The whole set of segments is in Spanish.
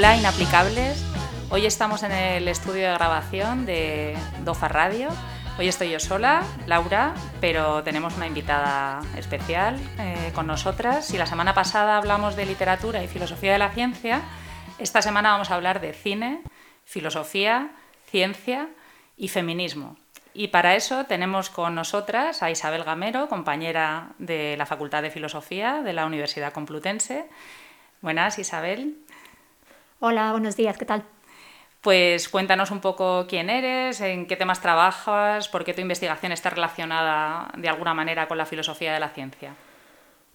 Hola, inaplicables. Hoy estamos en el estudio de grabación de Dofa Radio. Hoy estoy yo sola, Laura, pero tenemos una invitada especial eh, con nosotras. Si la semana pasada hablamos de literatura y filosofía de la ciencia, esta semana vamos a hablar de cine, filosofía, ciencia y feminismo. Y para eso tenemos con nosotras a Isabel Gamero, compañera de la Facultad de Filosofía de la Universidad Complutense. Buenas, Isabel. Hola, buenos días, ¿qué tal? Pues cuéntanos un poco quién eres, en qué temas trabajas, por qué tu investigación está relacionada de alguna manera con la filosofía de la ciencia.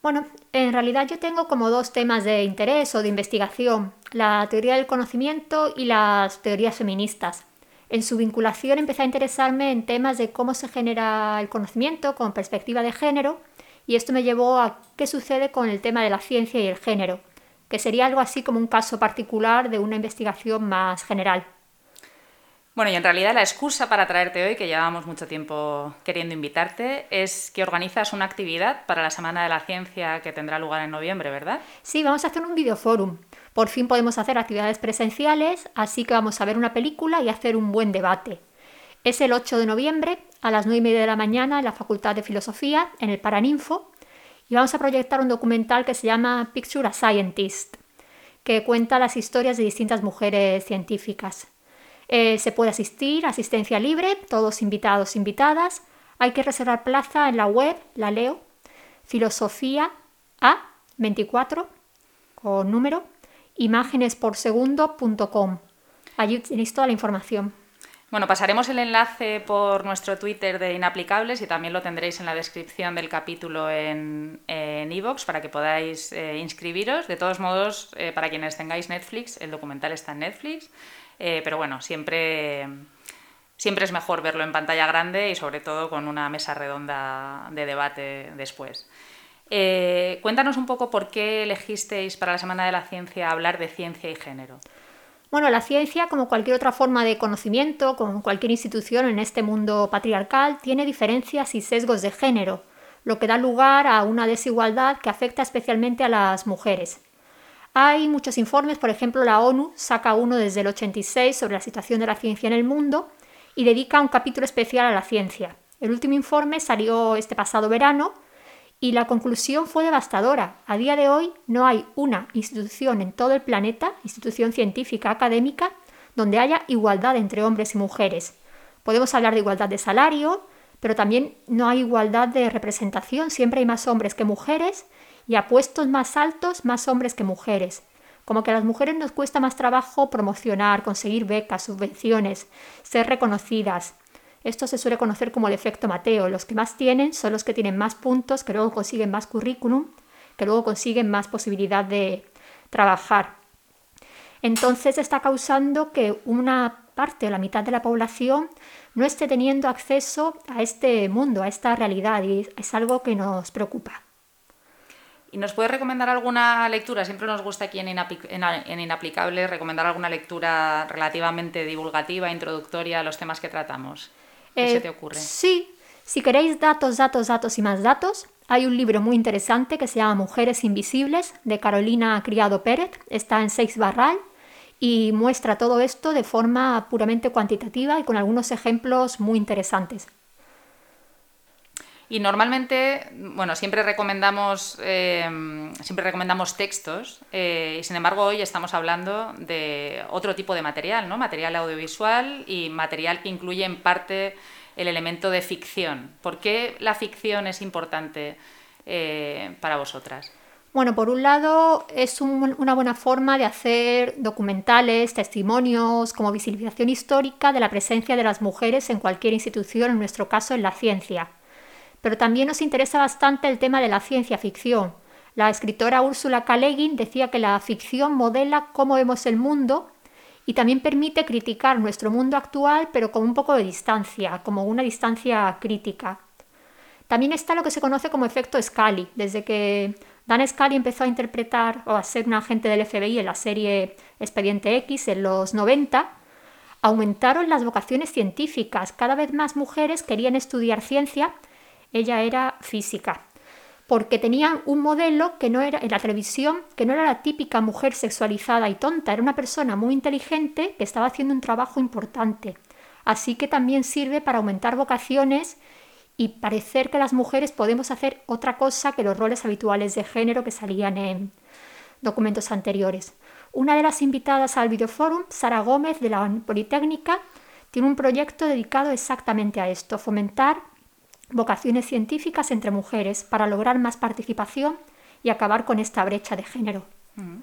Bueno, en realidad yo tengo como dos temas de interés o de investigación, la teoría del conocimiento y las teorías feministas. En su vinculación empecé a interesarme en temas de cómo se genera el conocimiento con perspectiva de género y esto me llevó a qué sucede con el tema de la ciencia y el género que sería algo así como un caso particular de una investigación más general. Bueno, y en realidad la excusa para traerte hoy, que llevamos mucho tiempo queriendo invitarte, es que organizas una actividad para la Semana de la Ciencia que tendrá lugar en noviembre, ¿verdad? Sí, vamos a hacer un videoforum. Por fin podemos hacer actividades presenciales, así que vamos a ver una película y hacer un buen debate. Es el 8 de noviembre a las 9 y media de la mañana en la Facultad de Filosofía, en el Paraninfo, y vamos a proyectar un documental que se llama Picture a Scientist, que cuenta las historias de distintas mujeres científicas. Eh, se puede asistir, asistencia libre, todos invitados, invitadas. Hay que reservar plaza en la web, la leo, filosofía A24 con número, imágenesporsegundo.com. Allí tenéis toda la información. Bueno, pasaremos el enlace por nuestro Twitter de Inaplicables y también lo tendréis en la descripción del capítulo en Evox para que podáis eh, inscribiros. De todos modos, eh, para quienes tengáis Netflix, el documental está en Netflix, eh, pero bueno, siempre, siempre es mejor verlo en pantalla grande y sobre todo con una mesa redonda de debate después. cuéntanos un poco por qué elegisteis para la Semana de la Ciencia hablar de ciencia y género. Bueno, la ciencia, como cualquier otra forma de conocimiento, como cualquier institución en este mundo patriarcal, tiene diferencias y sesgos de género, lo que da lugar a una desigualdad que afecta especialmente a las mujeres. Hay muchos informes, por ejemplo, la ONU saca uno desde el 86 sobre la situación de la ciencia en el mundo y dedica un capítulo especial a la ciencia. El último informe salió este pasado verano y la conclusión fue devastadora. A día de hoy no hay una institución en todo el planeta, institución científica académica, donde haya igualdad entre hombres y mujeres. Podemos hablar de igualdad de salario, pero también no hay igualdad de representación. Siempre hay más hombres que mujeres y a puestos más altos más hombres que mujeres. Como que a las mujeres nos cuesta más trabajo promocionar, conseguir becas, subvenciones, ser reconocidas. Esto se suele conocer como el efecto Mateo. Los que más tienen son los que tienen más puntos, que luego consiguen más currículum, que luego consiguen más posibilidad de trabajar. Entonces está causando que una parte la mitad de la población no esté teniendo acceso a este mundo, a esta realidad, y es algo que nos preocupa. ¿Y nos puede recomendar alguna lectura? Siempre nos gusta aquí en, Inaplicable recomendar alguna lectura relativamente divulgativa, introductoria a los temas que tratamos. ¿Qué se eh, te ocurre? Sí, si queréis datos, datos, datos y más datos, hay un libro muy interesante que se llama Mujeres Invisibles de Carolina Criado Pérez, está en Seix Barral y muestra todo esto de forma puramente cuantitativa y con algunos ejemplos muy interesantes. Y normalmente, bueno, siempre recomendamos, eh, siempre recomendamos textos eh, y sin embargo hoy estamos hablando de otro tipo de material, ¿no? Material audiovisual y material que incluye en parte el elemento de ficción. ¿Por qué la ficción es importante eh, para vosotras? Bueno, por un lado es una buena forma de hacer documentales, testimonios, como visibilización histórica de la presencia de las mujeres en cualquier institución, en nuestro caso en la ciencia pero también nos interesa bastante el tema de la ciencia ficción. La escritora Úrsula K. decía que la ficción modela cómo vemos el mundo y también permite criticar nuestro mundo actual, pero con un poco de distancia, como una distancia crítica. También está lo que se conoce como efecto Scully. Desde que Dan Scully empezó a interpretar o a ser un agente del FBI en la serie Expediente X en los 90, aumentaron las vocaciones científicas. Cada vez más mujeres querían estudiar ciencia ella era física. porque tenían un modelo que no era en la televisión, que no era la típica mujer sexualizada y tonta, era una persona muy inteligente que estaba haciendo un trabajo importante. Así que también sirve para aumentar vocaciones y parecer que las mujeres podemos hacer otra cosa que los roles habituales de género que salían en documentos anteriores. Una de las invitadas al videoforum, Sara Gómez de la Politécnica, tiene un proyecto dedicado exactamente a esto, fomentar vocaciones científicas entre mujeres para lograr más participación y acabar con esta brecha de género. Mm.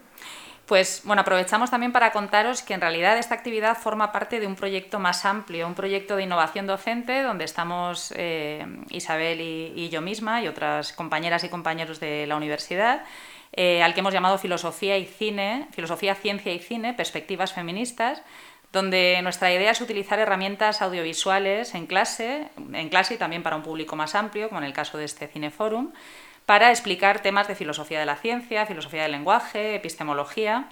Pues bueno, aprovechamos también para contaros que en realidad esta actividad forma parte de un proyecto más amplio, un proyecto de innovación docente donde estamos eh, Isabel y, yo misma y otras compañeras y compañeros de la universidad, eh, al que hemos llamado Filosofía y Cine, Filosofía, Ciencia y Cine, Perspectivas Feministas, donde nuestra idea es utilizar herramientas audiovisuales en clase, en clase y también para un público más amplio, como en el caso de este Cineforum, para explicar temas de filosofía de la ciencia, filosofía del lenguaje, epistemología.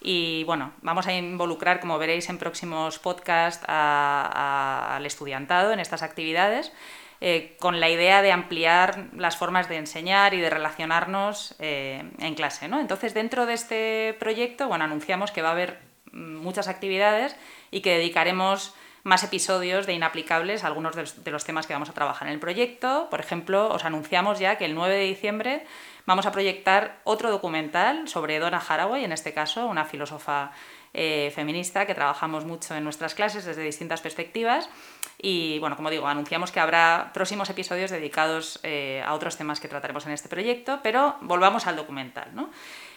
Y bueno, vamos a involucrar, como veréis en próximos podcasts, al estudiantado en estas actividades, eh, con la idea de ampliar las formas de enseñar y de relacionarnos eh, en clase. ¿no? Entonces, dentro de este proyecto, bueno, anunciamos que va a haber muchas actividades y que dedicaremos más episodios de Inaplicables a algunos de los, temas que vamos a trabajar en el proyecto. Por ejemplo, os anunciamos ya que el 9 de diciembre vamos a proyectar otro documental sobre Donna Haraway, en este caso, una filósofa eh, feminista que trabajamos mucho en nuestras clases desde distintas perspectivas. Y bueno, como digo, anunciamos que habrá próximos episodios dedicados eh, a otros temas que trataremos en este proyecto, pero volvamos al documental. ¿no?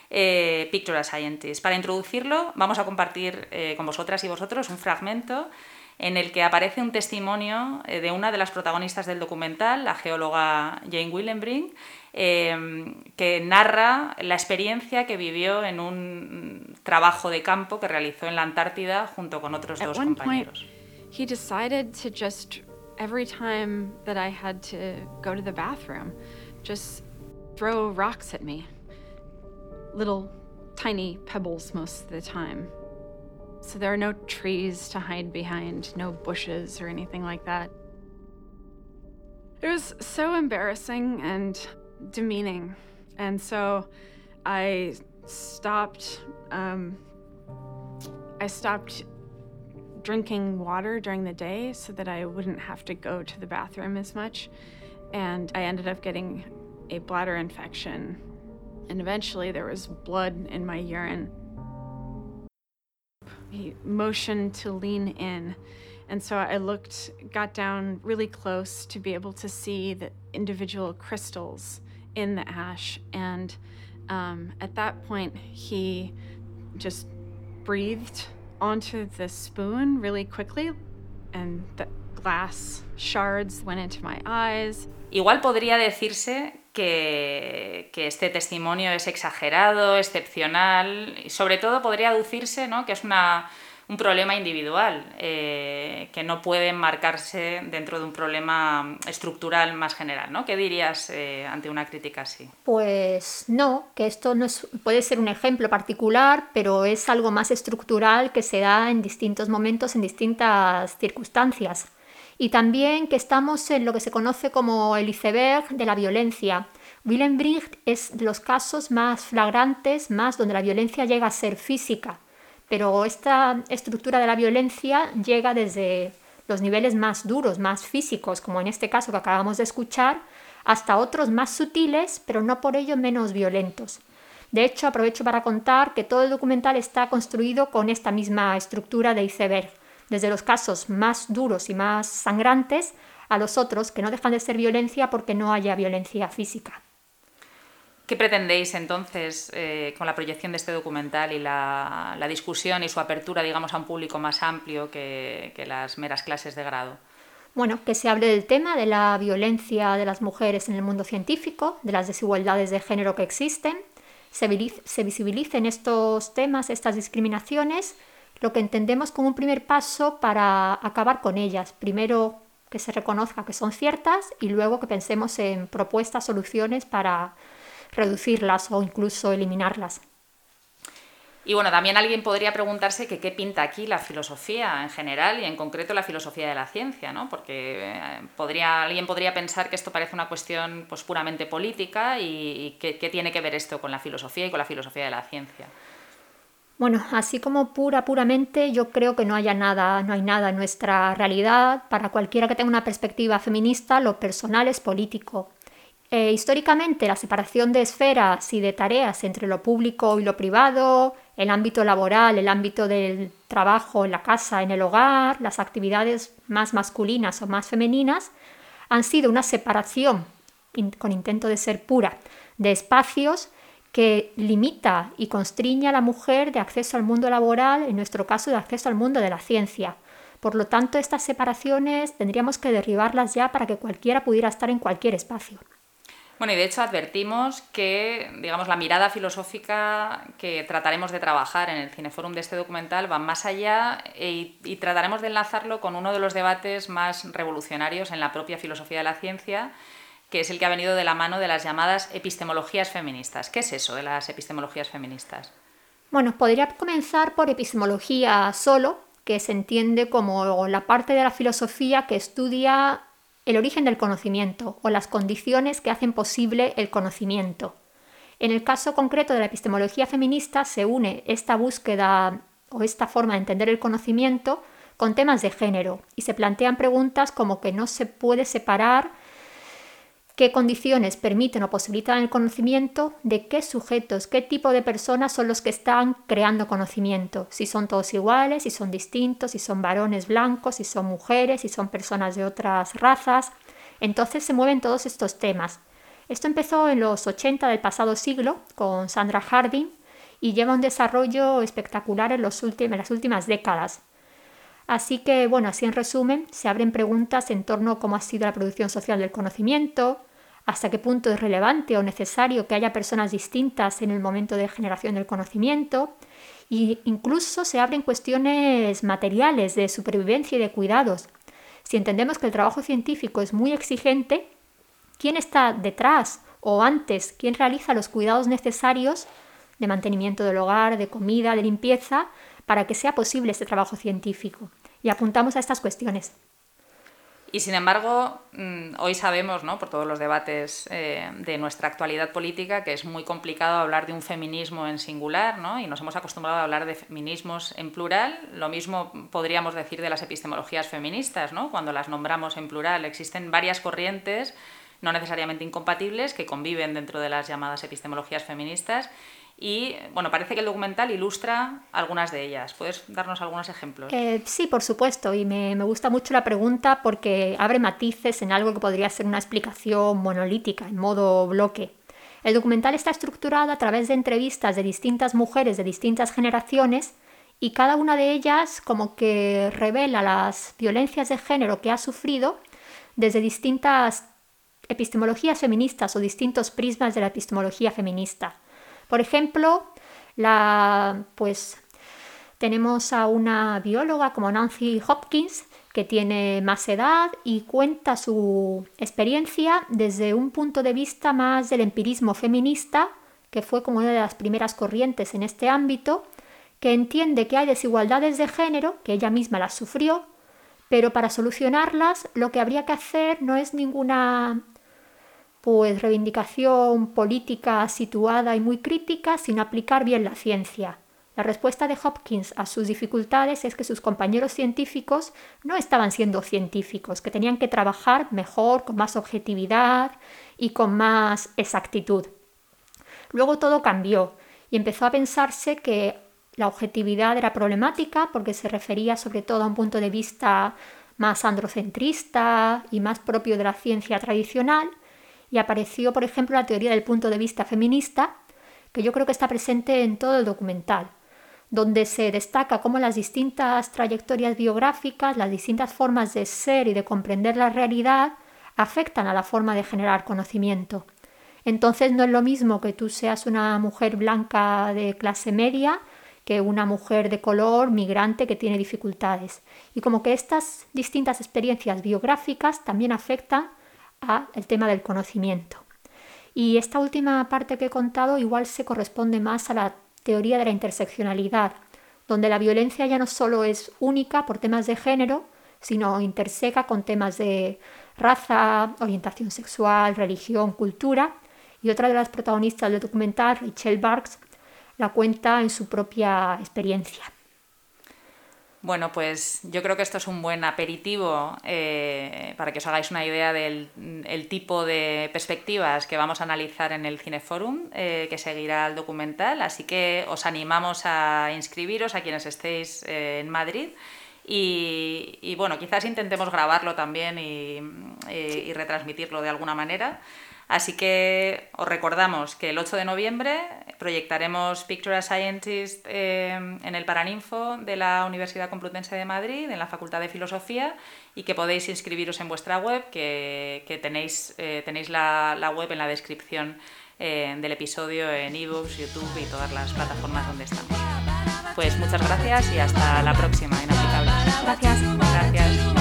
Eh, Picture a Scientist. Para introducirlo, vamos a compartir con vosotras y vosotros un fragmento en el que aparece un testimonio eh, de una de las protagonistas del documental, la geóloga Jane Willenbrink, em, que narra la experiencia que vivió en un trabajo de campo que realizó en la Antártida junto con otros dos compañeros. he decided to just every time that I had to go to the bathroom, just throw rocks at me. Little tiny pebbles most of the time. So there are no trees to hide behind, no bushes or anything like that. It was so embarrassing and demeaning. And so I stopped um, I stopped drinking water during the day so that I wouldn't have to go to the bathroom as much. And I ended up getting a bladder infection. And eventually there was blood in my urine. He motioned to lean in. And so I looked, got down really close to be able to see the individual crystals in the ash. And um, at that point, he just breathed onto the spoon really quickly, and the glass shards went into my eyes. Igual podría decirse que, este testimonio es exagerado, excepcional, y sobre todo podría aducirse ¿no? que es una, un problema individual, eh, que no puede enmarcarse dentro de un problema estructural más general. ¿no? ¿Qué dirías eh, ante una crítica así? Pues no, que esto no puede ser un ejemplo particular, pero es algo más estructural que se da en distintos momentos, en distintas circunstancias y también que estamos en lo que se conoce como el iceberg de la violencia. Willem Bricht es de los casos más flagrantes, más donde la violencia llega a ser física, pero esta estructura de la violencia llega desde los niveles más duros, más físicos, como en este caso que acabamos de escuchar, hasta otros más sutiles, pero no por ello menos violentos. De hecho, aprovecho para contar que todo el documental está construido con esta misma estructura de iceberg desde los casos más duros y más sangrantes a los otros que no dejan de ser violencia porque no haya violencia física. ¿Qué pretendéis entonces eh, con la proyección de este documental y la, discusión y su apertura, digamos, a un público más amplio que, las meras clases de grado? Bueno, que se hable del tema de la violencia de las mujeres en el mundo científico, de las desigualdades de género que existen, se, se visibilicen estos temas, estas discriminaciones lo que entendemos como un primer paso para acabar con ellas. Primero que se reconozca que son ciertas y luego que pensemos en propuestas, soluciones para reducirlas o incluso eliminarlas. Y bueno, también alguien podría preguntarse qué pinta aquí la filosofía en general y en concreto la filosofía de la ciencia, ¿no? Porque eh, podría, alguien podría pensar que esto parece una cuestión pues, puramente política y, qué, tiene que ver esto con la filosofía y con la filosofía de la ciencia. Bueno, así como pura, puramente, yo creo que no haya nada, no hay nada en nuestra realidad. Para cualquiera que tenga una perspectiva feminista, lo personal es político. Eh, históricamente, la separación de esferas y de tareas entre lo público y lo privado, el ámbito laboral, el ámbito del trabajo en la casa, en el hogar, las actividades más masculinas o más femeninas, han sido una separación, con intento de ser pura, de espacios que limita y constriña a la mujer de acceso al mundo laboral, en nuestro caso de acceso al mundo de la ciencia. Por lo tanto, estas separaciones tendríamos que derribarlas ya para que cualquiera pudiera estar en cualquier espacio. Bueno, y de hecho advertimos que, digamos, la mirada filosófica que trataremos de trabajar en el Cineforum de este documental va más allá y, y, trataremos de enlazarlo con uno de los debates más revolucionarios en la propia filosofía de la ciencia, que es el que ha venido de la mano de las llamadas epistemologías feministas. ¿Qué es eso de las epistemologías feministas? Bueno, podría comenzar por epistemología solo, que se entiende como la parte de la filosofía que estudia el origen del conocimiento o las condiciones que hacen posible el conocimiento. En el caso concreto de la epistemología feminista se une esta búsqueda o esta forma de entender el conocimiento con temas de género y se plantean preguntas como que no se puede separar qué condiciones permiten o posibilitan el conocimiento, de qué sujetos, qué tipo de personas son los que están creando conocimiento, si son todos iguales, si son distintos, si son varones blancos, si son mujeres, si son personas de otras razas. Entonces se mueven todos estos temas. Esto empezó en los 80 del pasado siglo con Sandra Harding y lleva un desarrollo espectacular en, los las últimas décadas. Así que, bueno, así en resumen, se abren preguntas en torno a cómo ha sido la producción social del conocimiento, hasta qué punto es relevante o necesario que haya personas distintas en el momento de generación del conocimiento, e incluso se abren cuestiones materiales de supervivencia y de cuidados. Si entendemos que el trabajo científico es muy exigente, ¿quién está detrás o antes? ¿Quién realiza los cuidados necesarios de mantenimiento del hogar, de comida, de limpieza, para que sea posible este trabajo científico. Y apuntamos a estas cuestiones. Y sin embargo, mm, hoy sabemos, ¿no? por todos los debates eh, de nuestra actualidad política, que es muy complicado hablar de un feminismo en singular, ¿no? y nos hemos acostumbrado a hablar de feminismos en plural. Lo mismo podríamos decir de las epistemologías feministas, ¿no? cuando las nombramos en plural. Existen varias corrientes, no necesariamente incompatibles, que conviven dentro de las llamadas epistemologías feministas y bueno, parece que el documental ilustra algunas de ellas. ¿Puedes darnos algunos ejemplos? Eh, sí, por supuesto, y me, gusta mucho la pregunta porque abre matices en algo que podría ser una explicación monolítica, en modo bloque. El documental está estructurado a través de entrevistas de distintas mujeres de distintas generaciones y cada una de ellas como que revela las violencias de género que ha sufrido desde distintas epistemologías feministas o distintos prismas de la epistemología feminista. Por ejemplo, pues, tenemos a una bióloga como Nancy Hopkins que tiene más edad y cuenta su experiencia desde un punto de vista más del empirismo feminista, que fue como una de las primeras corrientes en este ámbito, que entiende que hay desigualdades de género, que ella misma las sufrió, pero para solucionarlas lo que habría que hacer no es ninguna pues reivindicación política situada y muy crítica sin aplicar bien la ciencia. La respuesta de Hopkins a sus dificultades es que sus compañeros científicos no estaban siendo científicos, que tenían que trabajar mejor, con más objetividad y con más exactitud. Luego todo cambió y empezó a pensarse que la objetividad era problemática porque se refería sobre todo a un punto de vista más androcentrista y más propio de la ciencia tradicional y apareció, por ejemplo, la teoría del punto de vista feminista, que yo creo que está presente en todo el documental, donde se destaca cómo las distintas trayectorias biográficas, las distintas formas de ser y de comprender la realidad afectan a la forma de generar conocimiento. Entonces no es lo mismo que tú seas una mujer blanca de clase media que una mujer de color migrante que tiene dificultades. Y como que estas distintas experiencias biográficas también afectan el tema del conocimiento. Y esta última parte que he contado igual se corresponde más a la teoría de la interseccionalidad, donde la violencia ya no solo es única por temas de género, sino interseca con temas de raza, orientación sexual, religión, cultura. Y otra de las protagonistas del documental, Rachel Barks, la cuenta en su propia experiencia. Bueno, pues yo creo que esto es un buen aperitivo eh, para que os hagáis una idea del tipo de perspectivas que vamos a analizar en el Cineforum, eh, que seguirá el documental. Así que os animamos a inscribiros a quienes estéis eh, en Madrid. Y, bueno, quizás intentemos grabarlo también y retransmitirlo de alguna manera. Así que os recordamos que el 8 de noviembre proyectaremos Picture a Scientist eh, en el Paraninfo de la Universidad Complutense de Madrid, en la Facultad de Filosofía, y que podéis inscribiros en vuestra web, que, que tenéis, eh, tenéis la, la, web en la descripción eh, del episodio en ebooks, YouTube y todas las plataformas donde estamos. Pues muchas gracias y hasta la próxima, Gracias. Gracias.